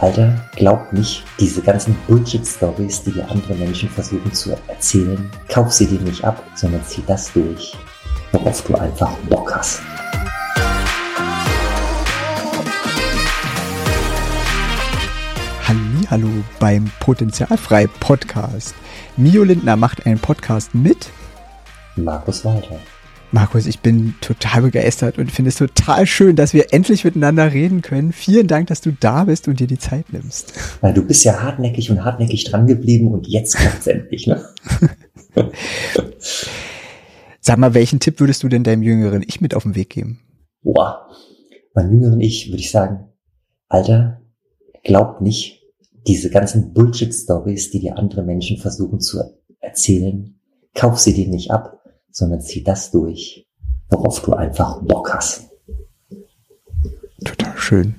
Alter, glaub nicht, diese ganzen Bullshit-Stories, die dir andere Menschen versuchen zu erzählen, kauf sie dir nicht ab, sondern zieh das durch, worauf du einfach Bock hast. Hallo beim Potenzialfrei Podcast. Mio Lindner macht einen Podcast mit Markus Walter. Markus, ich bin total begeistert und finde es total schön, dass wir endlich miteinander reden können. Vielen Dank, dass du da bist und dir die Zeit nimmst. Weil du bist ja hartnäckig und hartnäckig dran geblieben und jetzt klappt's endlich, ne? Sag mal, welchen Tipp würdest du denn deinem jüngeren Ich mit auf den Weg geben? Boah, meinem jüngeren Ich würde ich sagen, Alter, glaub nicht diese ganzen Bullshit-Stories, die dir andere Menschen versuchen zu erzählen. Kauf sie dir nicht ab sondern zieh das durch, worauf du einfach Bock hast. Total schön.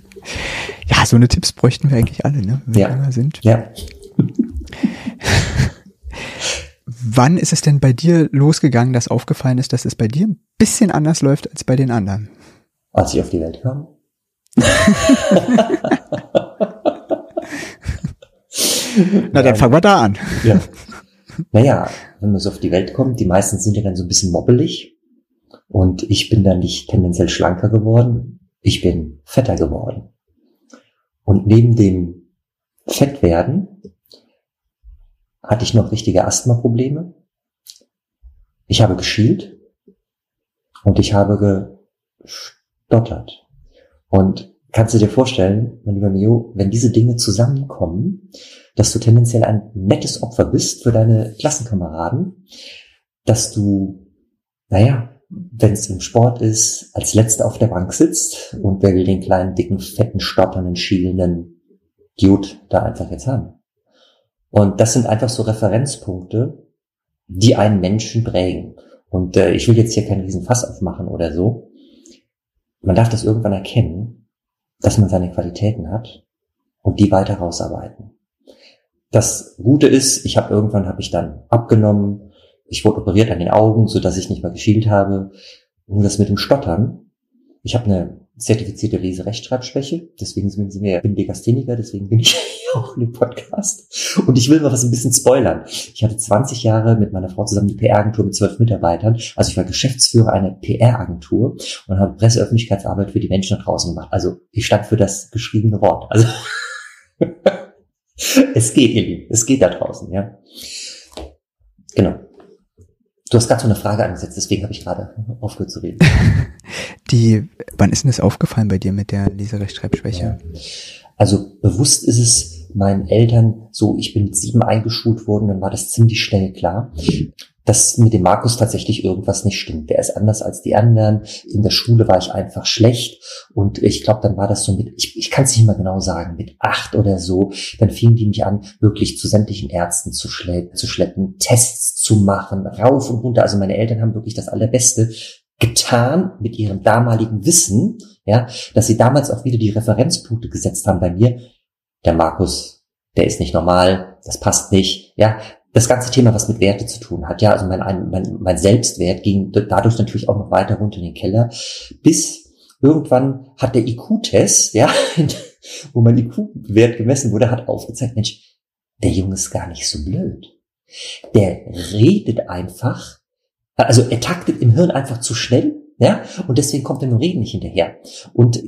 Ja, so eine Tipps bräuchten wir eigentlich alle, ne? Wenn ja. wir sind. Ja. Wann ist es denn bei dir losgegangen, dass aufgefallen ist, dass es bei dir ein bisschen anders läuft als bei den anderen? Als ich auf die Welt kam. Na, dann fangen wir da an. Ja. Naja, wenn man so auf die Welt kommt, die meisten sind ja dann so ein bisschen mobbelig. Und ich bin dann nicht tendenziell schlanker geworden, ich bin fetter geworden. Und neben dem Fettwerden hatte ich noch richtige Asthma-Probleme. Ich habe geschielt und ich habe gestottert. Und kannst du dir vorstellen, mein lieber Mio, wenn diese Dinge zusammenkommen, dass du tendenziell ein nettes Opfer bist für deine Klassenkameraden, dass du, naja, wenn es im Sport ist, als Letzter auf der Bank sitzt und wer will den kleinen, dicken, fetten, stotternden, schielenden Dude da einfach jetzt haben. Und das sind einfach so Referenzpunkte, die einen Menschen prägen. Und äh, ich will jetzt hier keinen riesen Fass aufmachen oder so. Man darf das irgendwann erkennen, dass man seine Qualitäten hat und die weiter rausarbeiten. Das Gute ist, ich habe irgendwann habe ich dann abgenommen. Ich wurde operiert an den Augen, so dass ich nicht mehr geschielt habe. Nur das mit dem Stottern. Ich habe eine zertifizierte Leserechtschreibschwäche, deswegen sind wir, ich bin Legastheniker, deswegen bin ich auch in dem Podcast. Und ich will mal was ein bisschen spoilern. Ich hatte 20 Jahre mit meiner Frau zusammen eine PR-Agentur mit zwölf Mitarbeitern. Also ich war Geschäftsführer einer PR-Agentur und habe Presseöffentlichkeitsarbeit für die Menschen da draußen gemacht. Also ich stand für das geschriebene Wort. Also es geht, ihr Lieben. Es geht da draußen, ja. Genau. Du hast gerade so eine Frage angesetzt, deswegen habe ich gerade aufgehört zu reden. Die, wann ist denn das aufgefallen bei dir mit der Leserechtschreibschwäche? Ja. Also bewusst ist es meinen Eltern so, ich bin mit sieben eingeschult worden, dann war das ziemlich schnell klar dass mit dem Markus tatsächlich irgendwas nicht stimmt. Der ist anders als die anderen. In der Schule war ich einfach schlecht. Und ich glaube, dann war das so mit, ich, ich kann es nicht mal genau sagen, mit acht oder so. Dann fingen die mich an, wirklich zu sämtlichen Ärzten zu, schle zu schleppen, Tests zu machen, rauf und runter. Also meine Eltern haben wirklich das Allerbeste getan mit ihrem damaligen Wissen, ja, dass sie damals auch wieder die Referenzpunkte gesetzt haben bei mir. Der Markus, der ist nicht normal, das passt nicht, ja, das ganze Thema, was mit Werte zu tun hat, ja, also mein, mein, mein Selbstwert ging dadurch natürlich auch noch weiter runter in den Keller, bis irgendwann hat der IQ-Test, ja, wo mein IQ-Wert gemessen wurde, hat aufgezeigt, Mensch, der Junge ist gar nicht so blöd. Der redet einfach, also er taktet im Hirn einfach zu schnell, ja, und deswegen kommt er nur Reden nicht hinterher. Und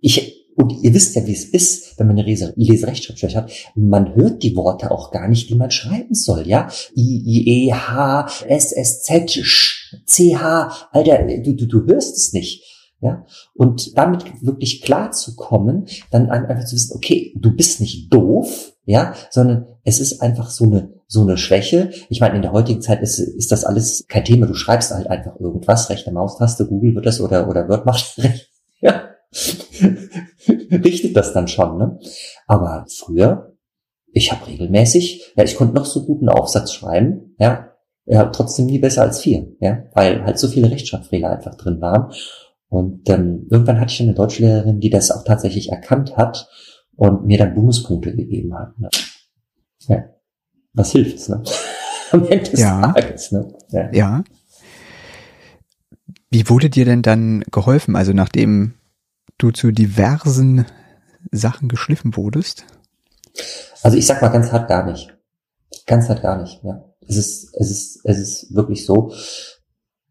ich, und ihr wisst ja, wie es ist, wenn man eine Leserechtschreibschwäche hat. Man hört die Worte auch gar nicht, die man schreiben soll, ja? I, I, E, H, S, S, Z, Sch, C, H. Alter, du, du, du hörst es nicht. Ja, und damit wirklich klar zu kommen, dann einfach zu wissen, okay, du bist nicht doof, ja, sondern es ist einfach so eine, so eine Schwäche. Ich meine, in der heutigen Zeit ist, ist das alles kein Thema. Du schreibst halt einfach irgendwas, rechte Maustaste, Google wird das oder, oder Word macht, ja, richtet das dann schon. Ne? Aber früher, ich habe regelmäßig, ja, ich konnte noch so guten Aufsatz schreiben, ja, ja, trotzdem nie besser als vier, ja, weil halt so viele Rechtschreibfehler einfach drin waren. Und ähm, irgendwann hatte ich eine Deutschlehrerin, die das auch tatsächlich erkannt hat und mir dann Bonuspunkte gegeben hat. Ne? Ja. Was hilft es, ne? Am Ende des ja. Tages, ne? Ja. ja. Wie wurde dir denn dann geholfen? Also nachdem du zu diversen Sachen geschliffen wurdest? Also ich sag mal ganz hart gar nicht. Ganz hart gar nicht, ja. Es ist, es ist, es ist wirklich so.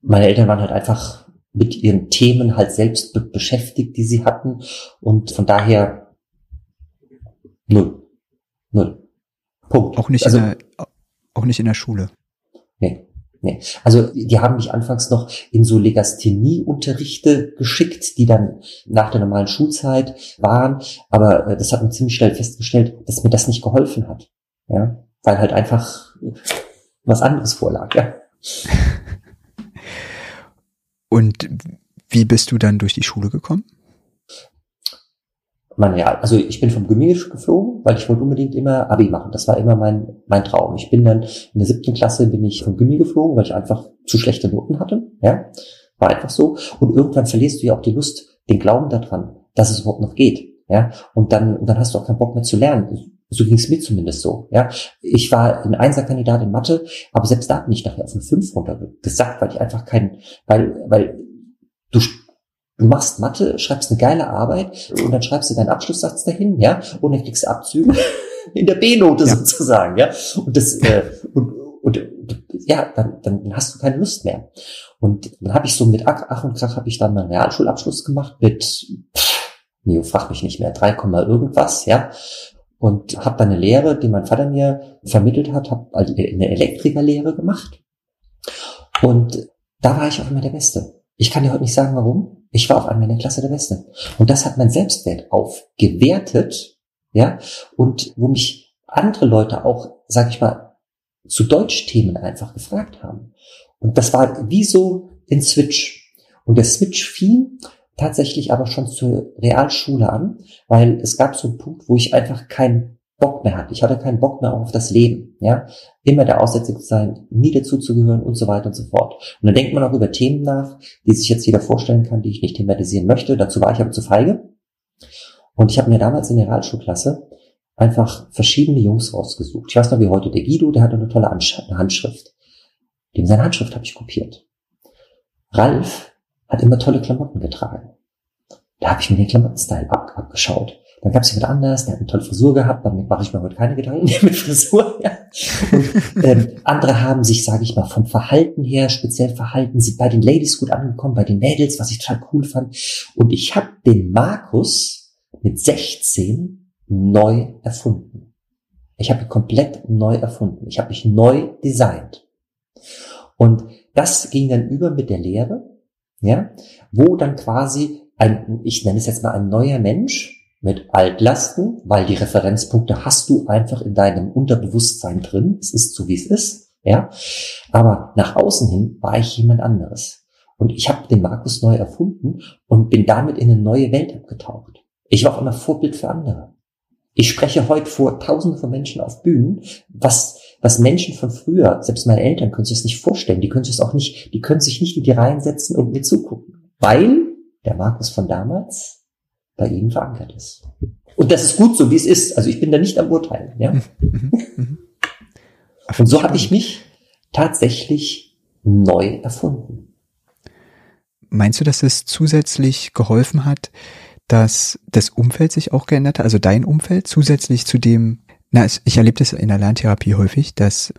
Meine Eltern waren halt einfach mit ihren Themen halt selbst be beschäftigt, die sie hatten. Und von daher null. Null. Punkt. Auch nicht, also, in, der, auch nicht in der Schule. Nee. Nee. Also die haben mich anfangs noch in so Legasthenie-Unterrichte geschickt, die dann nach der normalen Schulzeit waren. Aber äh, das hat man ziemlich schnell festgestellt, dass mir das nicht geholfen hat. Ja, weil halt einfach was anderes vorlag. Ja. Und wie bist du dann durch die Schule gekommen? Meine, ja, also ich bin vom Gymnasium geflogen, weil ich wollte unbedingt immer Abi machen. Das war immer mein, mein Traum. Ich bin dann in der siebten Klasse bin ich vom Gymnasium geflogen, weil ich einfach zu schlechte Noten hatte. Ja, war einfach so. Und irgendwann verlierst du ja auch die Lust, den Glauben daran, dass es überhaupt noch geht. Ja, und dann, und dann hast du auch keinen Bock mehr zu lernen. So ging es mir zumindest so. Ja, ich war ein Einserkandidat in Mathe, aber selbst da bin ich nachher auf eine 5 runtergesackt, weil ich einfach kein, weil, weil du Du machst Mathe, schreibst eine geile Arbeit und dann schreibst du deinen Abschlusssatz dahin, ja, und dann kriegst du Abzüge in der B-Note ja. sozusagen, ja. Und das äh, und, und ja, dann, dann hast du keine Lust mehr. Und dann habe ich so mit Ach, und Krach habe ich dann meinen Realschulabschluss gemacht mit, pff, Mio, frag mich nicht mehr, 3, irgendwas, ja. Und habe dann eine Lehre, die mein Vater mir vermittelt hat, habe eine Elektrikerlehre gemacht. Und da war ich auch immer der Beste. Ich kann dir heute nicht sagen, warum. Ich war auf einmal in der Klasse der Beste. Und das hat mein Selbstwert aufgewertet, ja, und wo mich andere Leute auch, sag ich mal, zu Deutschthemen einfach gefragt haben. Und das war wie so ein Switch. Und der Switch fiel tatsächlich aber schon zur Realschule an, weil es gab so einen Punkt, wo ich einfach kein Bock mehr hatte. Ich hatte keinen Bock mehr auf das Leben, ja. Immer der Aussätzige zu sein, nie dazuzugehören und so weiter und so fort. Und dann denkt man auch über Themen nach, die sich jetzt jeder vorstellen kann, die ich nicht thematisieren möchte. Dazu war ich aber zu feige. Und ich habe mir damals in der Realschulklasse einfach verschiedene Jungs rausgesucht. Ich weiß noch wie heute, der Guido, der hatte eine tolle Handschrift. Dem seine Handschrift habe ich kopiert. Ralf hat immer tolle Klamotten getragen. Da habe ich mir den Klamottenstyle ab, abgeschaut. Dann gab es jemand anders, der hat eine tolle Frisur gehabt, damit mache ich mir heute keine Gedanken mehr mit Frisur. Ja. Und, ähm, andere haben sich, sage ich mal, vom Verhalten her, speziell Verhalten, sind bei den Ladies gut angekommen, bei den Mädels, was ich total cool fand. Und ich habe den Markus mit 16 neu erfunden. Ich habe ihn komplett neu erfunden. Ich habe mich neu designt. Und das ging dann über mit der Lehre, ja, wo dann quasi ein, ich nenne es jetzt mal ein neuer Mensch, mit Altlasten, weil die Referenzpunkte hast du einfach in deinem Unterbewusstsein drin. Es ist so, wie es ist. Ja, aber nach außen hin war ich jemand anderes. Und ich habe den Markus neu erfunden und bin damit in eine neue Welt abgetaucht. Ich war auch immer Vorbild für andere. Ich spreche heute vor Tausenden von Menschen auf Bühnen, was, was Menschen von früher, selbst meine Eltern können sich das nicht vorstellen, die können sich das auch nicht, die können sich nicht in die Reihen setzen und mir zugucken. Weil der Markus von damals bei ihnen verankert ist. Und das ist gut so, wie es ist. Also ich bin da nicht am Urteilen. Ja? Mhm. Mhm. Und so habe ich mich tatsächlich neu erfunden. Meinst du, dass es zusätzlich geholfen hat, dass das Umfeld sich auch geändert hat, also dein Umfeld zusätzlich zu dem, na, ich erlebe das in der Lerntherapie häufig, dass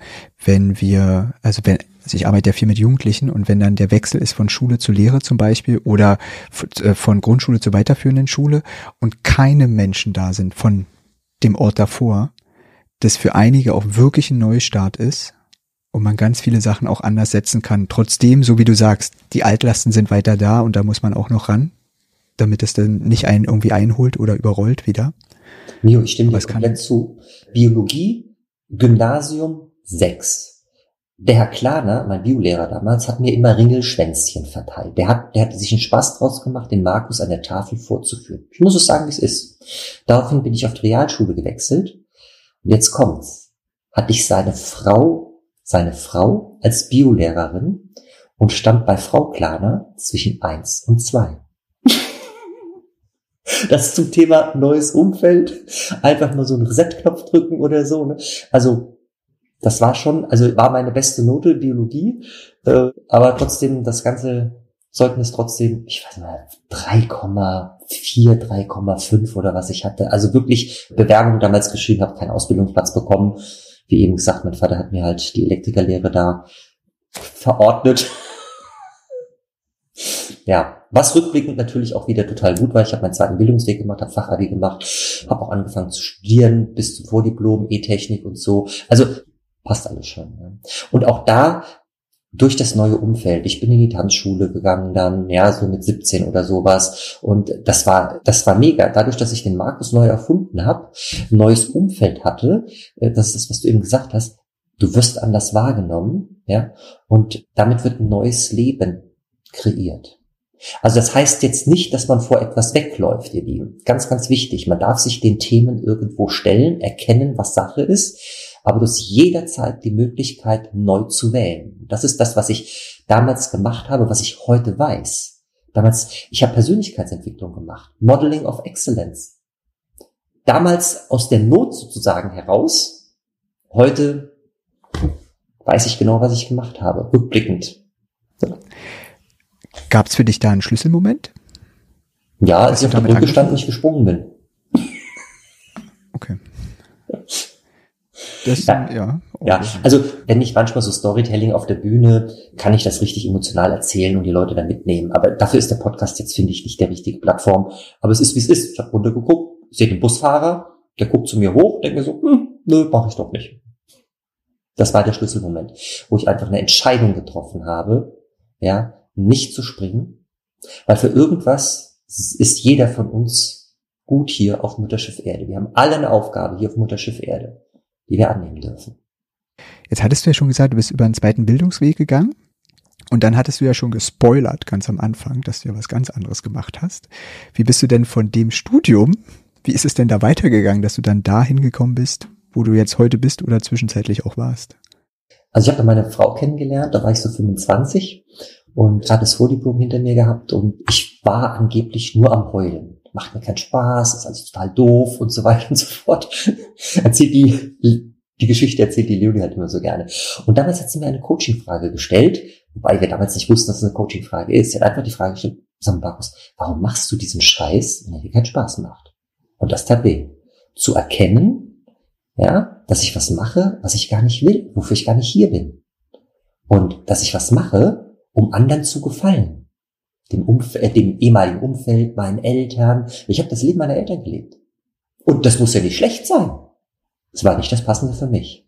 wenn wir, also wenn also ich arbeite ja viel mit Jugendlichen und wenn dann der Wechsel ist von Schule zu Lehre zum Beispiel oder äh, von Grundschule zur weiterführenden Schule und keine Menschen da sind von dem Ort davor, das für einige auch wirklich ein Neustart ist und man ganz viele Sachen auch anders setzen kann. Trotzdem, so wie du sagst, die Altlasten sind weiter da und da muss man auch noch ran, damit es dann nicht einen irgendwie einholt oder überrollt wieder. Mio, ich stimme dir komplett zu. Biologie, Gymnasium 6 der Herr Klaner, mein Biolehrer damals, hat mir immer Ringelschwänzchen verteilt. Der hat, der hat sich einen Spaß draus gemacht, den Markus an der Tafel vorzuführen. Ich muss es sagen, wie es ist. Daraufhin bin ich auf die Realschule gewechselt. Und jetzt kommt's. Hatte ich seine Frau, seine Frau als Biolehrerin und stand bei Frau Klaner zwischen eins und zwei. Das zum Thema neues Umfeld. Einfach mal so einen Reset-Knopf drücken oder so. Ne? Also das war schon, also war meine beste Note Biologie, äh, aber trotzdem das ganze Zeugnis trotzdem, ich weiß nicht, 3,4, 4, 3,5 oder was ich hatte. Also wirklich Bewerbung damals geschrieben, habe keinen Ausbildungsplatz bekommen. Wie eben gesagt, mein Vater hat mir halt die Elektrikerlehre da verordnet. ja, was rückblickend natürlich auch wieder total gut war. Ich habe meinen zweiten Bildungsweg gemacht, habe Fachabi gemacht, habe auch angefangen zu studieren bis zum Vordiplom, E-Technik und so. Also passt alles schon. Ja. Und auch da durch das neue Umfeld. Ich bin in die Tanzschule gegangen dann, ja, so mit 17 oder sowas. Und das war, das war mega. Dadurch, dass ich den Markus neu erfunden habe, ein neues Umfeld hatte, äh, das ist das, was du eben gesagt hast, du wirst anders wahrgenommen, ja, und damit wird ein neues Leben kreiert. Also das heißt jetzt nicht, dass man vor etwas wegläuft, ihr Lieben. Ganz, ganz wichtig. Man darf sich den Themen irgendwo stellen, erkennen, was Sache ist aber du hast jederzeit die Möglichkeit, neu zu wählen. Das ist das, was ich damals gemacht habe, was ich heute weiß. Damals, ich habe Persönlichkeitsentwicklung gemacht, Modeling of Excellence. Damals aus der Not sozusagen heraus, heute weiß ich genau, was ich gemacht habe, rückblickend. Gab es für dich da einen Schlüsselmoment? Ja, als ich auf der Brücke stand und nicht gesprungen bin. Das, ja. ja. Ja, also wenn ich manchmal so Storytelling auf der Bühne, kann ich das richtig emotional erzählen und die Leute dann mitnehmen. Aber dafür ist der Podcast jetzt, finde ich, nicht der richtige Plattform. Aber es ist, wie es ist. Ich habe runtergeguckt, sehe den Busfahrer, der guckt zu mir hoch, denkt mir so, hm, nö, mache ich doch nicht. Das war der Schlüsselmoment, wo ich einfach eine Entscheidung getroffen habe, ja, nicht zu springen, weil für irgendwas ist jeder von uns gut hier auf Mutterschiff Erde. Wir haben alle eine Aufgabe hier auf Mutterschiff Erde die wir annehmen dürfen. Jetzt hattest du ja schon gesagt, du bist über einen zweiten Bildungsweg gegangen. Und dann hattest du ja schon gespoilert ganz am Anfang, dass du ja was ganz anderes gemacht hast. Wie bist du denn von dem Studium, wie ist es denn da weitergegangen, dass du dann da hingekommen bist, wo du jetzt heute bist oder zwischenzeitlich auch warst? Also ich habe meine Frau kennengelernt, da war ich so 25 und hatte das Vordiplom hinter mir gehabt und ich war angeblich nur am Heulen macht mir keinen Spaß, ist alles total doof und so weiter und so fort. erzählt die, die Geschichte erzählt die Leonie halt immer so gerne. Und damals hat sie mir eine Coaching-Frage gestellt, wobei wir damals nicht wussten, dass es eine Coaching-Frage ist. Sie hat einfach die Frage gestellt, sag Markus, warum machst du diesen Scheiß, wenn er dir keinen Spaß macht? Und das tat. Zu erkennen, ja, dass ich was mache, was ich gar nicht will, wofür ich gar nicht hier bin. Und dass ich was mache, um anderen zu gefallen dem, Umf äh, dem ehemaligen Umfeld, meinen Eltern. Ich habe das Leben meiner Eltern gelebt. Und das muss ja nicht schlecht sein. Es war nicht das Passende für mich.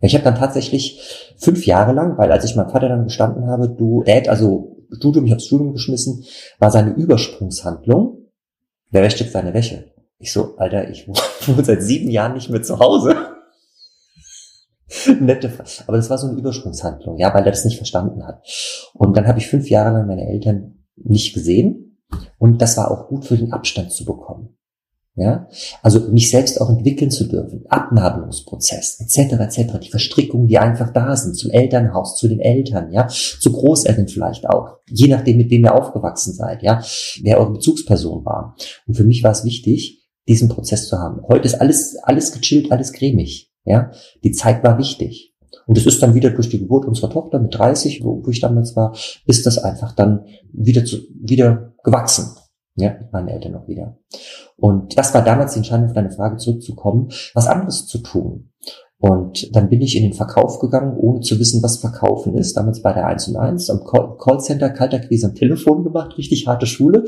Ich habe dann tatsächlich fünf Jahre lang, weil als ich meinem Vater dann gestanden habe, du, Dad, also Studium, ich habe Studium geschmissen, war seine Übersprungshandlung, wer wäscht jetzt deine Wäsche? Ich so, Alter, ich wohne seit sieben Jahren nicht mehr zu Hause. Nette. Aber das war so eine Übersprungshandlung, ja, weil er das nicht verstanden hat. Und dann habe ich fünf Jahre lang meine Eltern nicht gesehen. Und das war auch gut für den Abstand zu bekommen. Ja, also mich selbst auch entwickeln zu dürfen, Abnabelungsprozess etc. etc. Die Verstrickungen, die einfach da sind zum Elternhaus, zu den Eltern, ja, zu Großeltern vielleicht auch, je nachdem mit wem ihr aufgewachsen seid, ja, wer eure Bezugsperson war. Und für mich war es wichtig, diesen Prozess zu haben. Heute ist alles alles gechillt, alles cremig. Ja, die Zeit war wichtig. Und es ist dann wieder durch die Geburt unserer Tochter mit 30, wo, ich damals war, ist das einfach dann wieder zu, wieder gewachsen. Ja, mit meinen Eltern noch wieder. Und das war damals die Entscheidung, auf deine Frage zurückzukommen, was anderes zu tun. Und dann bin ich in den Verkauf gegangen, ohne zu wissen, was Verkaufen ist. Damals bei der 1 und 1 am Callcenter, kalter Krise am Telefon gemacht, richtig harte Schule.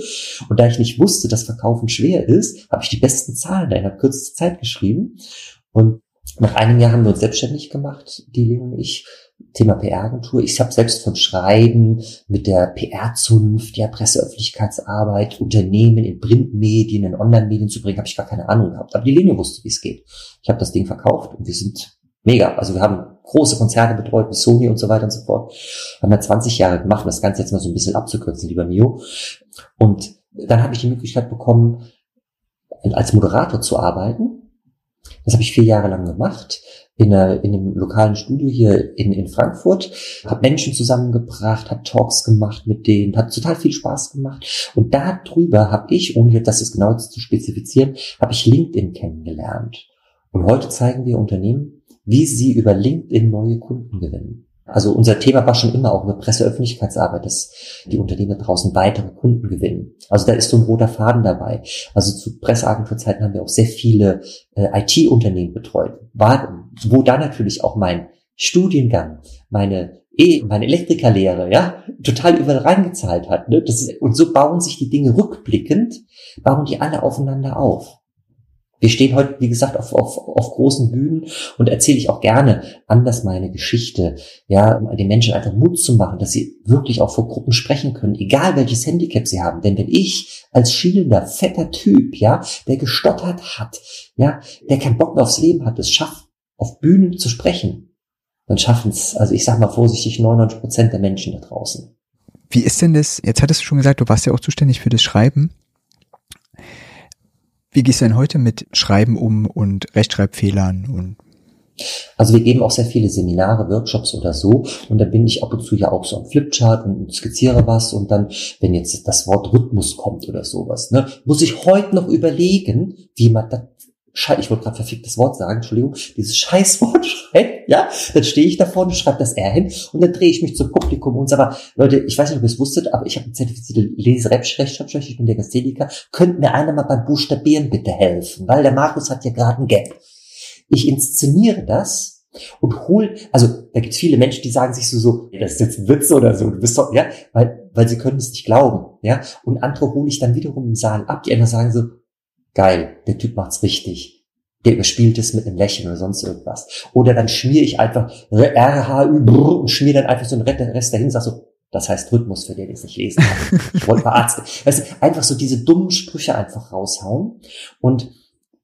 Und da ich nicht wusste, dass Verkaufen schwer ist, habe ich die besten Zahlen da in der kürzesten Zeit geschrieben. Und nach einem Jahr haben wir uns selbstständig gemacht, die Leo und ich. Thema PR-Agentur. Ich habe selbst vom Schreiben mit der PR-Zunft, ja, Presseöffentlichkeitsarbeit, Unternehmen in Printmedien, in Online-Medien zu bringen, habe ich gar keine Ahnung gehabt. Aber die Linie wusste, wie es geht. Ich habe das Ding verkauft und wir sind mega. Also wir haben große Konzerne betreut, wie Sony und so weiter und so fort. Haben wir 20 Jahre gemacht, um das Ganze jetzt mal so ein bisschen abzukürzen, lieber Mio. Und dann habe ich die Möglichkeit bekommen, als Moderator zu arbeiten das habe ich vier Jahre lang gemacht in, einer, in einem lokalen Studio hier in, in Frankfurt, habe Menschen zusammengebracht, habe Talks gemacht mit denen, hat total viel Spaß gemacht. Und darüber habe ich, ohne das jetzt genau zu spezifizieren, habe ich LinkedIn kennengelernt. Und heute zeigen wir Unternehmen, wie sie über LinkedIn neue Kunden gewinnen. Also unser Thema war schon immer auch über Presseöffentlichkeitsarbeit, dass die Unternehmen draußen weitere Kunden gewinnen. Also da ist so ein roter Faden dabei. Also zu Presseagenturzeiten haben wir auch sehr viele äh, IT-Unternehmen betreut, war, wo da natürlich auch mein Studiengang, meine eh meine Elektrikerlehre, ja, total überall reingezahlt hat. Ne? Das ist, und so bauen sich die Dinge rückblickend, bauen die alle aufeinander auf. Wir stehen heute, wie gesagt, auf, auf, auf großen Bühnen und erzähle ich auch gerne anders meine Geschichte, ja, um den Menschen einfach Mut zu machen, dass sie wirklich auch vor Gruppen sprechen können, egal welches Handicap sie haben. Denn wenn ich als schielender, fetter Typ, ja, der gestottert hat, ja, der keinen Bock mehr aufs Leben hat, es schafft, auf Bühnen zu sprechen, dann schaffen es, also ich sag mal vorsichtig, 99 Prozent der Menschen da draußen. Wie ist denn das, jetzt hattest du schon gesagt, du warst ja auch zuständig für das Schreiben. Wie gehst du denn heute mit Schreiben um und Rechtschreibfehlern und also wir geben auch sehr viele Seminare, Workshops oder so. Und da bin ich ab und zu ja auch so am Flipchart und skizziere was. Und dann, wenn jetzt das Wort Rhythmus kommt oder sowas, ne, muss ich heute noch überlegen, wie man das Schei ich wollte gerade verficktes Wort sagen, Entschuldigung, dieses Scheißwort schreibt, ja, dann stehe ich da vorne, schreibe das R hin und dann drehe ich mich zum Publikum und sage, Leute, ich weiß nicht, ob ihr es wusstet, aber ich habe eine zertifizierte Leserechtschreibschwäche, ich bin der Gasthetiker, könnt mir einer mal beim Buchstabieren bitte helfen, weil der Markus hat ja gerade ein Gap. Ich inszeniere das und hol, also da gibt es viele Menschen, die sagen sich so, so, das ist jetzt ein Witz oder so, du bist doch, ja, weil, weil sie können es nicht glauben, ja, und andere hole ich dann wiederum im Saal ab, die einfach sagen so, geil, der Typ macht's richtig. Der überspielt es mit einem Lächeln oder sonst irgendwas. Oder dann schmier ich einfach RHÜ und schmier dann einfach so einen Rest dahin sag so, das heißt Rhythmus, für den ich es nicht lesen kann. Ich wollte verarzten. Weißt du, einfach so diese dummen Sprüche einfach raushauen. Und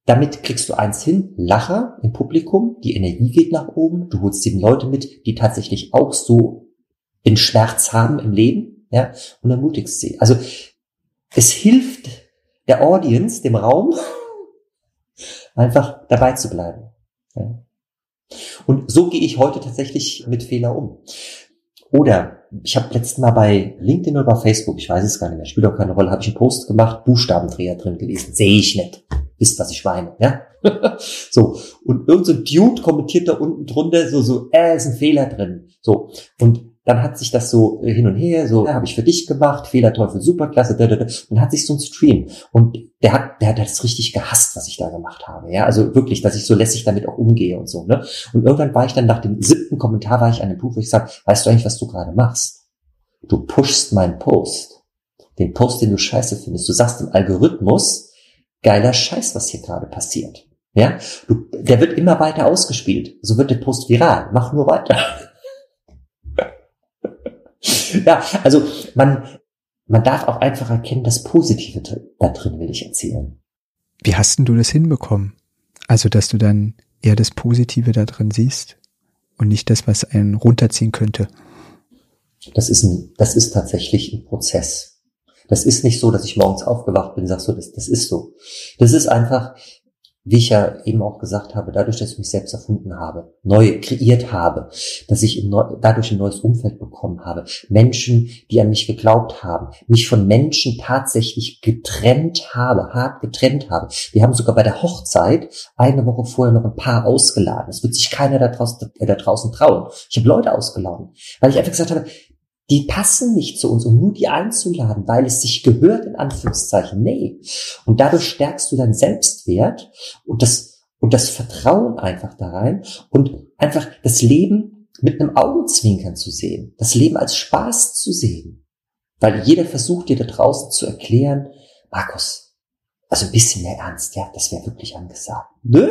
damit kriegst du eins hin, Lacher im Publikum, die Energie geht nach oben, du holst sieben Leute mit, die tatsächlich auch so den Schmerz haben im Leben, ja, und ermutigst sie. Also, es hilft der Audience, dem Raum, einfach dabei zu bleiben. Ja. Und so gehe ich heute tatsächlich mit Fehler um. Oder ich habe letztes Mal bei LinkedIn oder bei Facebook, ich weiß es gar nicht mehr, spielt auch keine Rolle, habe ich einen Post gemacht, Buchstabendreher drin gewesen. Sehe ich nicht. Wisst, was ich meine, ja? so. Und irgendein so Dude kommentiert da unten drunter so, so, äh, ist ein Fehler drin. So. Und dann hat sich das so äh, hin und her, so, ja, habe ich für dich gemacht, Fehlerteufel, superklasse, da, da, da. und hat sich so ein Stream. Und der hat, der hat das richtig gehasst, was ich da gemacht habe. Ja, also wirklich, dass ich so lässig damit auch umgehe und so, ne? Und irgendwann war ich dann nach dem siebten Kommentar war ich an dem Punkt, wo ich sage, weißt du eigentlich, was du gerade machst? Du pushst meinen Post. Den Post, den du scheiße findest. Du sagst im Algorithmus, geiler Scheiß, was hier gerade passiert. Ja, du, der wird immer weiter ausgespielt. So wird der Post viral. Mach nur weiter. ja, also man, man darf auch einfach erkennen, das Positive da drin will ich erzählen. Wie hast denn du das hinbekommen? Also, dass du dann eher das Positive da drin siehst und nicht das, was einen runterziehen könnte. Das ist ein, das ist tatsächlich ein Prozess. Das ist nicht so, dass ich morgens aufgewacht bin und sag so, das, das ist so. Das ist einfach, wie ich ja eben auch gesagt habe, dadurch, dass ich mich selbst erfunden habe, neu kreiert habe, dass ich dadurch ein neues Umfeld bekommen habe, Menschen, die an mich geglaubt haben, mich von Menschen tatsächlich getrennt habe, hart getrennt habe. Wir haben sogar bei der Hochzeit eine Woche vorher noch ein Paar ausgeladen. Es wird sich keiner da draußen, äh, da draußen trauen. Ich habe Leute ausgeladen, weil ich einfach gesagt habe, die passen nicht zu uns und nur die einzuladen, weil es sich gehört, in Anführungszeichen, nee. Und dadurch stärkst du deinen Selbstwert und das, und das Vertrauen einfach da rein und einfach das Leben mit einem Augenzwinkern zu sehen, das Leben als Spaß zu sehen. Weil jeder versucht dir da draußen zu erklären, Markus, also ein bisschen mehr Ernst, ja, das wäre wirklich angesagt. Nö,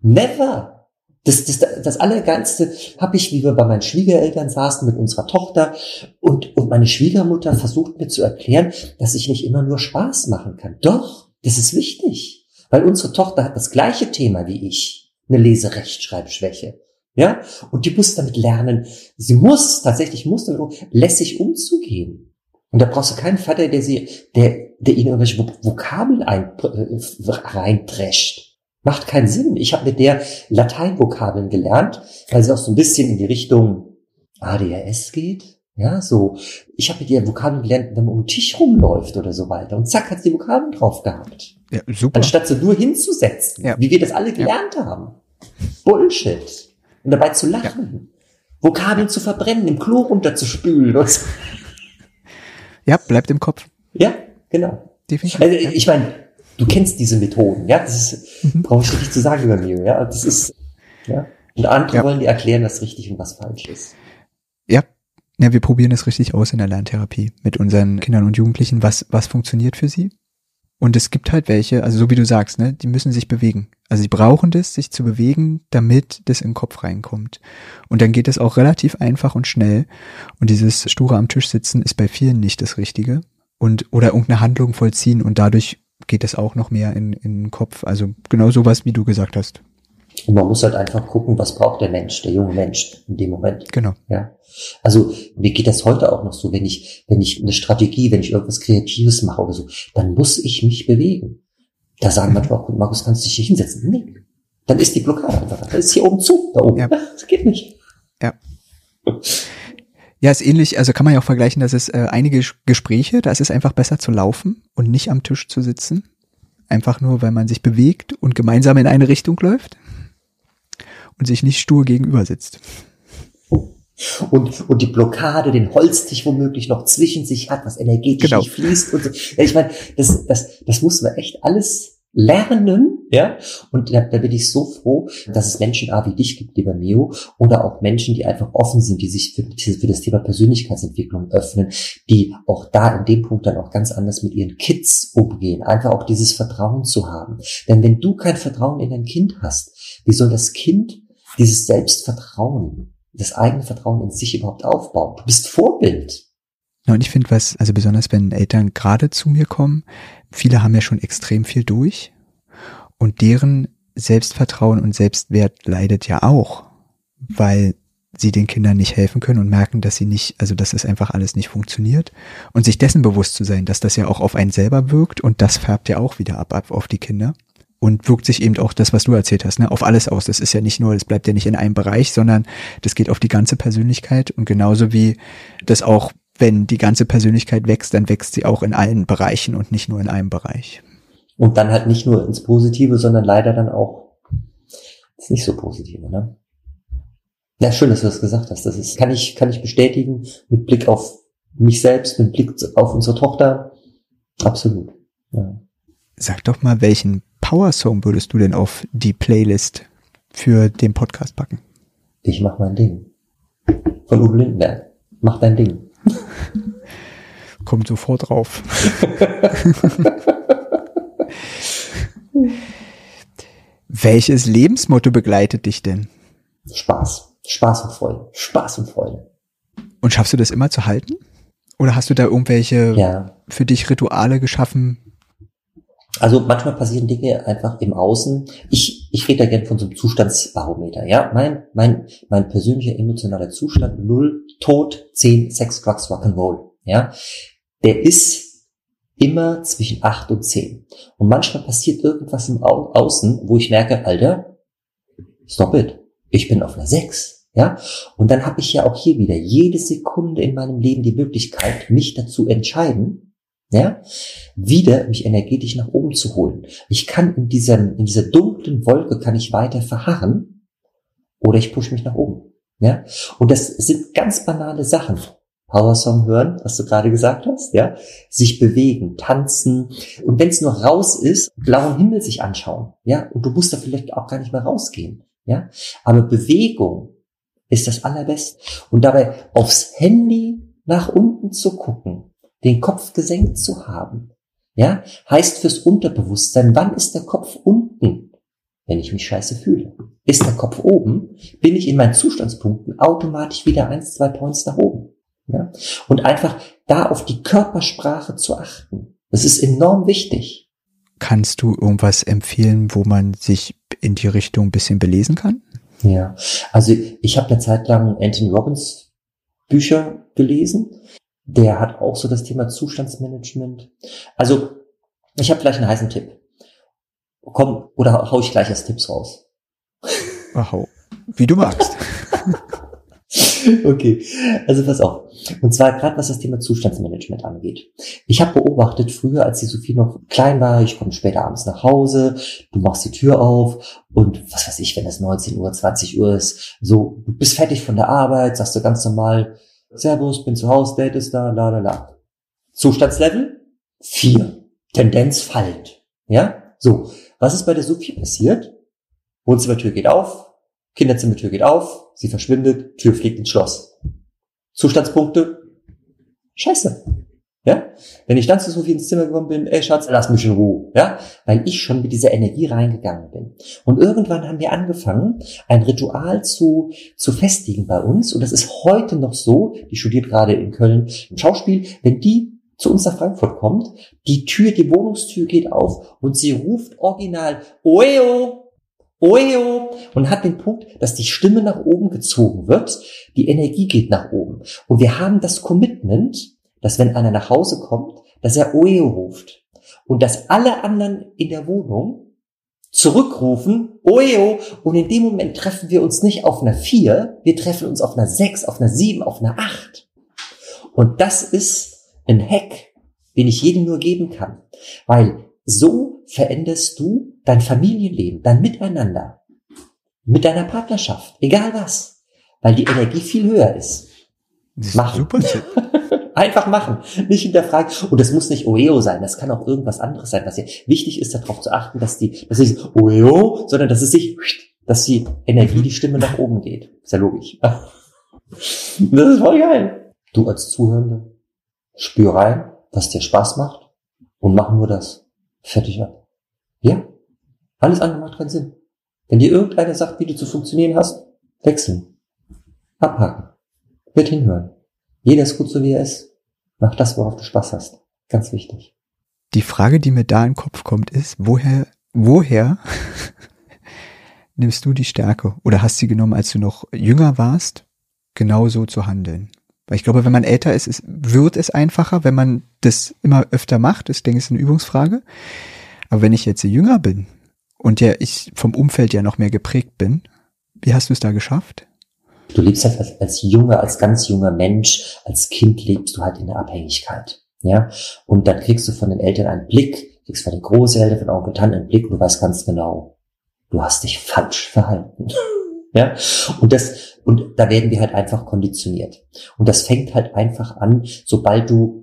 never. Das, das, das Allergeilste habe ich, wie wir bei meinen Schwiegereltern saßen mit unserer Tochter und, und meine Schwiegermutter versucht mir zu erklären, dass ich nicht immer nur Spaß machen kann. Doch, das ist wichtig, weil unsere Tochter hat das gleiche Thema wie ich, eine Leserechtschreibschwäche. Ja, und die muss damit lernen, sie muss, tatsächlich muss damit lässig umzugehen. Und da brauchst du keinen Vater, der sie, der, der ihnen irgendwelche Vokabeln ein, äh, reintrescht. Macht keinen Sinn. Ich habe mit der Lateinvokabeln gelernt, weil sie auch so ein bisschen in die Richtung ADHS geht. Ja, so. Ich habe mit ihr Vokabeln gelernt, wenn man um den Tisch rumläuft oder so weiter. Und zack, hat sie die Vokabeln drauf gehabt. Ja, super. Anstatt sie nur hinzusetzen, ja. wie wir das alle gelernt ja. haben. Bullshit. Und dabei zu lachen. Vokabeln zu verbrennen, im Klo runterzuspülen. Und so. Ja, bleibt im Kopf. Ja, genau. Definitiv. Also, ja. ich meine, du kennst diese Methoden, ja, das ist, Mhm. brauche ich nicht zu sagen über Mio, ja, das ist, ja. Und andere Ja. wollen dir erklären, was richtig und was falsch ist. Ja. Ja, wir probieren es richtig aus in der Lerntherapie mit unseren Kindern und Jugendlichen, was, was funktioniert für sie. Und es gibt halt welche, also so wie du sagst, ne, die müssen sich bewegen. Also sie brauchen das, sich zu bewegen, damit das in den Kopf reinkommt. Und dann geht es auch relativ einfach und schnell. Und dieses sture am Tisch sitzen ist bei vielen nicht das Richtige. Und, oder irgendeine Handlung vollziehen und dadurch geht es auch noch mehr in, in den Kopf. Also genau sowas, wie du gesagt hast. Und man muss halt einfach gucken, was braucht der Mensch, der junge Mensch in dem Moment. Genau. Ja. Also mir geht das heute auch noch so, wenn ich, wenn ich eine Strategie, wenn ich irgendwas Kreatives mache oder so, dann muss ich mich bewegen. Da sagen manchmal auch, Markus, kannst du dich hier hinsetzen? Nee. Dann ist die Blockade einfach da. Das ist hier oben zu, da oben. Ja. Das geht nicht. Ja, ist ähnlich, also kann man ja auch vergleichen, dass es äh, einige Ges- Gespräche, da ist es einfach besser zu laufen und nicht am Tisch zu sitzen. Einfach nur, weil man sich bewegt und gemeinsam in eine Richtung läuft und sich nicht stur gegenüber sitzt. Und, und die Blockade, den Holztisch womöglich noch zwischen sich hat, was energetisch Genau. nicht fließt und so. Ja, ich meine, das, das, das muss man echt alles lernen, ja. Und da, da bin ich so froh, dass es Menschen A wie dich gibt, lieber Mio, oder auch Menschen, die einfach offen sind, die sich für, für das Thema Persönlichkeitsentwicklung öffnen, die auch da in dem Punkt dann auch ganz anders mit ihren Kids umgehen, einfach auch dieses Vertrauen zu haben. Denn wenn du kein Vertrauen in dein Kind hast, wie soll das Kind dieses Selbstvertrauen, das eigene Vertrauen in sich überhaupt aufbauen? Du bist Vorbild. Ja, und ich finde was, also besonders wenn Eltern gerade zu mir kommen, viele haben ja schon extrem viel durch und deren Selbstvertrauen und Selbstwert leidet ja auch, weil sie den Kindern nicht helfen können und merken, dass sie nicht, also dass es einfach alles nicht funktioniert und sich dessen bewusst zu sein, dass das ja auch auf einen selber wirkt und das färbt ja auch wieder ab, ab auf die Kinder und wirkt sich eben auch das, was du erzählt hast, ne, auf alles aus. Das ist ja nicht nur, das bleibt ja nicht in einem Bereich, sondern das geht auf die ganze Persönlichkeit und genauso wie das auch, wenn die ganze Persönlichkeit wächst, dann wächst sie auch in allen Bereichen und nicht nur in einem Bereich. Und dann halt nicht nur ins Positive, sondern leider dann auch ins nicht so Positive, ne? Ja, schön, dass du das gesagt hast. Das ist, kann ich, kann ich bestätigen, mit Blick auf mich selbst, mit Blick auf unsere Tochter. Absolut. Ja. Sag doch mal, welchen Power-Song würdest du denn auf die Playlist für den Podcast packen? Ich mach mein Ding. Von Uwe Lindenberg. Mach dein Ding. Kommt sofort drauf. Welches Lebensmotto begleitet dich denn? Spaß. Spaß und Freude. Spaß und Freude. Und schaffst du das immer zu halten? Oder hast du da irgendwelche Ja. für dich Rituale geschaffen? Also manchmal passieren Dinge einfach im Außen. Ich, ich rede da gerne von so einem Zustandsbarometer. Ja, mein, mein, mein persönlicher emotionaler Zustand, null, Tod, zehn, Sex, Drugs, Rock'n'Roll. Ja, der ist immer zwischen acht und zehn. Und manchmal passiert irgendwas im Au Außen, wo ich merke, Alter, stop it. Ich bin auf einer sechs. Ja, und dann habe ich ja auch hier wieder jede Sekunde in meinem Leben die Möglichkeit, mich dazu entscheiden, ja, wieder mich energetisch nach oben zu holen. Ich kann in dieser, in dieser dunklen Wolke kann ich weiter verharren oder ich pushe mich nach oben. Ja, und das sind ganz banale Sachen. Powersong hören, was du gerade gesagt hast, ja, sich bewegen, tanzen. Und wenn es nur raus ist, blauen Himmel sich anschauen, ja, und du musst da vielleicht auch gar nicht mehr rausgehen, ja, aber Bewegung ist das allerbeste. Und dabei aufs Handy nach unten zu gucken, den Kopf gesenkt zu haben, ja, heißt fürs Unterbewusstsein, wann ist der Kopf unten, wenn ich mich scheiße fühle? Ist der Kopf oben, bin ich in meinen Zustandspunkten automatisch wieder eins, zwei Points nach oben. Ja? Und einfach da auf die Körpersprache zu achten. Das ist enorm wichtig. Kannst du irgendwas empfehlen, wo man sich in die Richtung ein bisschen belesen kann? Ja, also ich habe eine Zeit lang Anthony Robbins Bücher gelesen. Der hat auch so das Thema Zustandsmanagement. Also ich habe gleich einen heißen Tipp. Komm, oder hau ich gleich als Tipps raus. Wow. Wie du magst. Okay, also pass auf. Und zwar gerade was das Thema Zustandsmanagement angeht. Ich habe beobachtet, früher, als die Sophie noch klein war, ich komme später abends nach Hause, du machst die Tür auf und was weiß ich, wenn es 19 Uhr, 20 Uhr ist, so, du bist fertig von der Arbeit, sagst du ganz normal, Servus, bin zu Hause, Date ist da, la la la. Zustandslevel? Vier. Tendenz fallend. Ja? So. Was ist bei der Sophie passiert? Wohnzimmertür geht auf, Kinderzimmertür geht auf, sie verschwindet, Tür fliegt ins Schloss. Zustandspunkte? Scheiße. Ja? Wenn ich dann zu Sophie ins Zimmer gekommen bin, ey Schatz, lass mich in Ruhe. Ja? Weil ich schon mit dieser Energie reingegangen bin. Und irgendwann haben wir angefangen, ein Ritual zu, zu festigen bei uns. Und das ist heute noch so, die studiert gerade in Köln im Schauspiel, wenn die zu uns nach Frankfurt kommt, die Tür, die Wohnungstür geht auf und sie ruft original, Oeo, Oeo, und hat den Punkt, dass die Stimme nach oben gezogen wird, die Energie geht nach oben. Und wir haben das Commitment, dass wenn einer nach Hause kommt, dass er Oeo ruft. Und dass alle anderen in der Wohnung zurückrufen, Oeo, und in dem Moment treffen wir uns nicht auf einer 4, wir treffen uns auf einer 6, auf einer 7, auf einer 8. Und das ist ein Hack, den ich jedem nur geben kann. Weil so veränderst du dein Familienleben, dein Miteinander, mit deiner Partnerschaft, egal was, weil die Energie viel höher ist. Machen. Super Tipp. Einfach machen, nicht hinterfragen. Und das muss nicht Oeo sein, das kann auch irgendwas anderes sein. Was hier wichtig ist, darauf zu achten, dass die, dass nicht Oeo, sondern dass es sich, dass die Energie, die Stimme nach oben geht. Ist ja logisch. Das ist voll geil. Du als Zuhörende, spür rein, was dir Spaß macht und mach nur das. Fertig ab. Ja? Alles andere macht keinen Sinn. Wenn dir irgendeiner sagt, wie du zu funktionieren hast, wechseln. Abhaken. Wird hinhören. Jeder ist gut so wie er ist. Mach das, worauf du Spaß hast. Ganz wichtig. Die Frage, die mir da in den Kopf kommt, ist, woher, woher nimmst du die Stärke oder hast sie genommen, als du noch jünger warst, genauso zu handeln? Weil ich glaube, wenn man älter ist, ist, wird es einfacher, wenn man das immer öfter macht. Ich denke, es ist eine Übungsfrage. Aber wenn ich jetzt jünger bin und ja ich vom Umfeld ja noch mehr geprägt bin, wie hast du es da geschafft? Du lebst halt als, als junger, als ganz junger Mensch, als Kind lebst du halt in der Abhängigkeit. Ja, und dann kriegst du von den Eltern einen Blick, kriegst von den Großeltern, von Onkel Tanten einen Blick und du weißt ganz genau, du hast dich falsch verhalten. ja, und das, und da werden wir halt einfach konditioniert. Und das fängt halt einfach an, sobald du,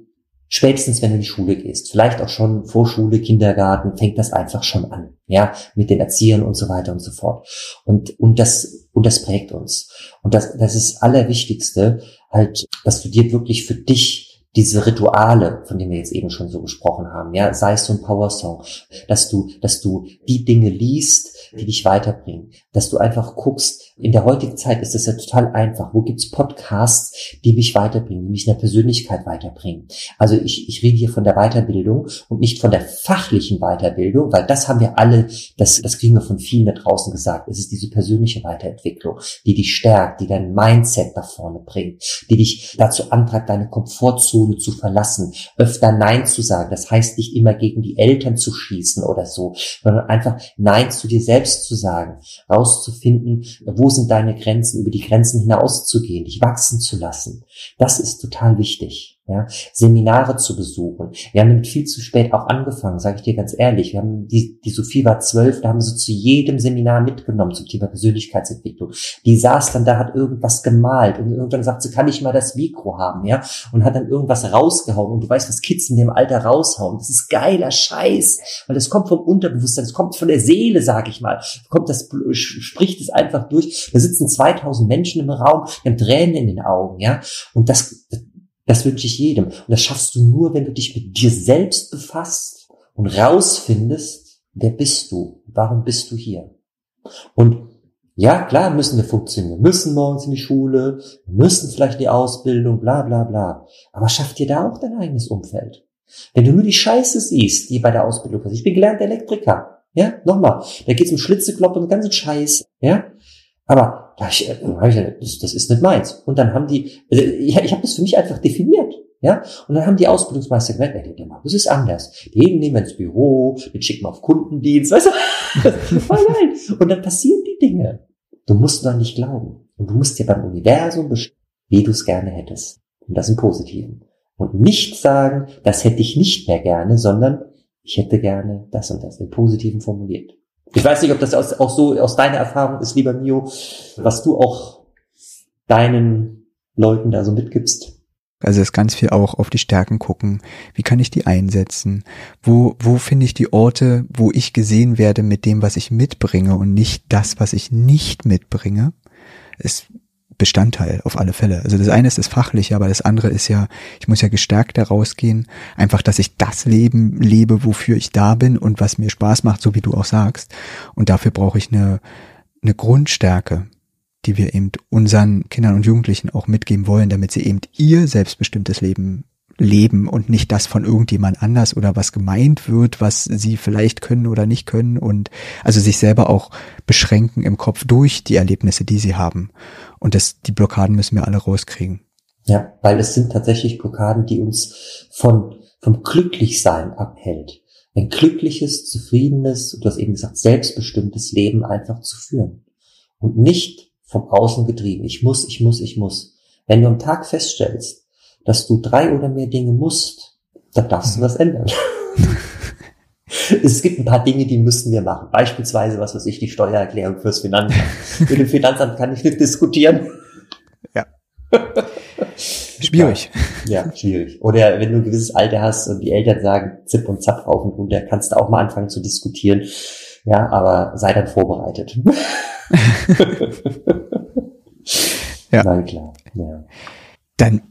spätestens wenn du in die Schule gehst, vielleicht auch schon Vorschule, Kindergarten, fängt das einfach schon an. Ja, mit den Erziehern und so weiter und so fort. Und, und das, und das prägt uns. Und das, das ist Allerwichtigste, halt, dass du dir wirklich für dich diese Rituale, von denen wir jetzt eben schon so gesprochen haben, ja, sei es so ein Power-Song, dass du, dass du die Dinge liest, die dich weiterbringen, dass du einfach guckst, in der heutigen Zeit ist es ja total einfach. Wo gibt's Podcasts, die mich weiterbringen, die mich in der Persönlichkeit weiterbringen? Also ich, ich rede hier von der Weiterbildung und nicht von der fachlichen Weiterbildung, weil das haben wir alle, das, das kriegen wir von vielen da draußen gesagt. Es ist diese persönliche Weiterentwicklung, die dich stärkt, die dein Mindset nach vorne bringt, die dich dazu antreibt, deine Komfortzone zu verlassen, öfter Nein zu sagen. Das heißt nicht immer gegen die Eltern zu schießen oder so, sondern einfach Nein zu dir selbst zu sagen, rauszufinden, wo sind deine Grenzen, über die Grenzen hinauszugehen, dich wachsen zu lassen. Das ist total wichtig ja, Seminare zu besuchen. Wir haben damit viel zu spät auch angefangen, sage ich dir ganz ehrlich. Wir haben die, die Sophie war zwölf, da haben sie zu jedem Seminar mitgenommen zum Thema Persönlichkeitsentwicklung. Die saß dann da, hat irgendwas gemalt und irgendwann sagt sie, kann ich mal das Mikro haben, ja, und hat dann irgendwas rausgehauen. Und du weißt, was Kids in dem Alter raushauen. Das ist geiler Scheiß, weil das kommt vom Unterbewusstsein, das kommt von der Seele, sag ich mal. Kommt das, spricht es einfach durch. Da sitzen 2000 Menschen im Raum, die haben Tränen in den Augen, ja, und das das wünsche ich jedem. Und das schaffst du nur, wenn du dich mit dir selbst befasst und rausfindest, wer bist du? Warum bist du hier? Und ja, klar müssen wir funktionieren. Wir müssen morgens in die Schule, wir müssen vielleicht die Ausbildung, bla bla bla. Aber schaff dir da auch dein eigenes Umfeld. Wenn du nur die Scheiße siehst, die bei der Ausbildung passiert. Ich bin gelernter Elektriker. Ja, nochmal. Da geht's um Schlitzekloppen und ganzen Scheiß. Ja, aber da ich, äh, das, ist nicht meins. Und dann haben die, also ich, ich habe das für mich einfach definiert. Ja, und dann haben die Ausbildungsmeister gesagt, nee, nee, das ist anders. Den nehmen wir ins Büro, den schicken wir auf Kundendienst, weißt du? Voll geil. Und dann passieren die Dinge. Du musst noch nicht glauben. Und du musst dir beim Universum bestimmen, wie du es gerne hättest. Und das im Positiven. Und nicht sagen, das hätte ich nicht mehr gerne, sondern ich hätte gerne das und das im Positiven formuliert. Ich weiß nicht, ob das auch so aus deiner Erfahrung ist, lieber Mio, was du auch deinen Leuten da so mitgibst. Also es ist ganz viel auch auf die Stärken gucken. Wie kann ich die einsetzen? Wo, wo finde ich die Orte, wo ich gesehen werde mit dem, was ich mitbringe und nicht das, was ich nicht mitbringe? Ist Bestandteil auf alle Fälle. Also das eine ist das Fachliche, aber das andere ist ja, ich muss ja gestärkt daraus gehen. Einfach, dass ich das Leben lebe, wofür ich da bin und was mir Spaß macht, so wie du auch sagst. Und dafür brauche ich eine, eine Grundstärke die wir eben unseren Kindern und Jugendlichen auch mitgeben wollen, damit sie eben ihr selbstbestimmtes Leben leben und nicht das von irgendjemand anders oder was gemeint wird, was sie vielleicht können oder nicht können und also sich selber auch beschränken im Kopf durch die Erlebnisse, die sie haben. Und das, die Blockaden müssen wir alle rauskriegen. Ja, weil es sind tatsächlich Blockaden, die uns von, vom Glücklichsein abhält. Ein glückliches, zufriedenes, du hast eben gesagt, selbstbestimmtes Leben einfach zu führen. Und nicht vom Außen getrieben. Ich muss, ich muss, ich muss. Wenn du am Tag feststellst, dass du drei oder mehr Dinge musst, dann darfst du was ändern. es gibt ein paar Dinge, die müssen wir machen. Beispielsweise, was weiß ich, die Steuererklärung fürs Finanzamt. Mit dem Finanzamt kann ich nicht diskutieren. Ja. Schwierig. Ja, ja, schwierig. Oder wenn du ein gewisses Alter hast und die Eltern sagen Zip und Zap rauf und runter, kannst du auch mal anfangen zu diskutieren. Ja, aber sei dann vorbereitet. ja. Nein, klar. Ja. Dann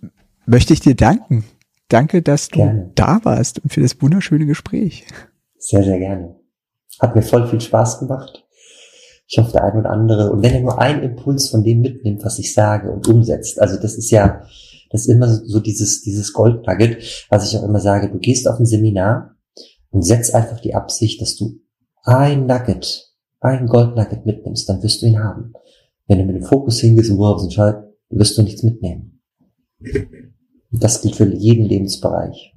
möchte ich dir danken. Danke, dass du gerne. da warst und für das wunderschöne Gespräch. Sehr, sehr gerne. Hat mir voll viel Spaß gemacht. Ich hoffe, der ein oder andere, und wenn er nur einen Impuls von dem mitnimmt, was ich sage und umsetzt, also das ist ja, das ist immer so dieses, dieses Goldnugget, was ich auch immer sage, du gehst auf ein Seminar und setzt einfach die Absicht, dass du ein Nugget, ein Goldnugget mitnimmst, dann wirst du ihn haben. Wenn du mit dem Fokus hingehst und worauf entscheidest, wirst du nichts mitnehmen. Das gilt für jeden Lebensbereich.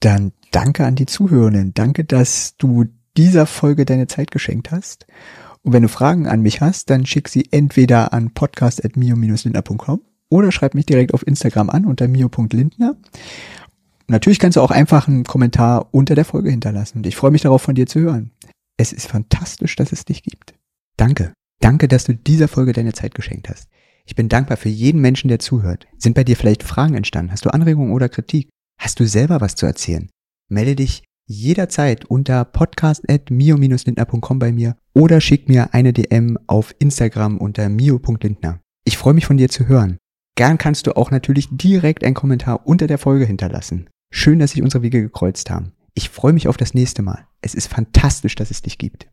Dann danke an die Zuhörenden. Danke, dass du dieser Folge deine Zeit geschenkt hast. Und wenn du Fragen an mich hast, dann schick sie entweder an podcast.mio-lindner.com oder schreib mich direkt auf Instagram an unter mio.lindner. Natürlich kannst du auch einfach einen Kommentar unter der Folge hinterlassen und ich freue mich darauf, von dir zu hören. Es ist fantastisch, dass es dich gibt. Danke. Danke, dass du dieser Folge deine Zeit geschenkt hast. Ich bin dankbar für jeden Menschen, der zuhört. Sind bei dir vielleicht Fragen entstanden? Hast du Anregungen oder Kritik? Hast du selber was zu erzählen? Melde dich jederzeit unter podcast.mio-lindner.com bei mir oder schick mir eine DM auf Instagram unter mio.lindner. Ich freue mich von dir zu hören. Gern kannst du auch natürlich direkt einen Kommentar unter der Folge hinterlassen. Schön, dass sich unsere Wege gekreuzt haben. Ich freue mich auf das nächste Mal. Es ist fantastisch, dass es dich gibt.